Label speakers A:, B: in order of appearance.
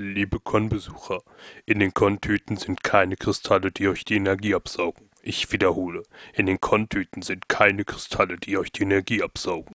A: Liebe Con-Besucher, in den Con-Tüten sind keine Kristalle, die euch die Energie absaugen. Ich wiederhole, in den Con-Tüten sind keine Kristalle, die euch die Energie absaugen.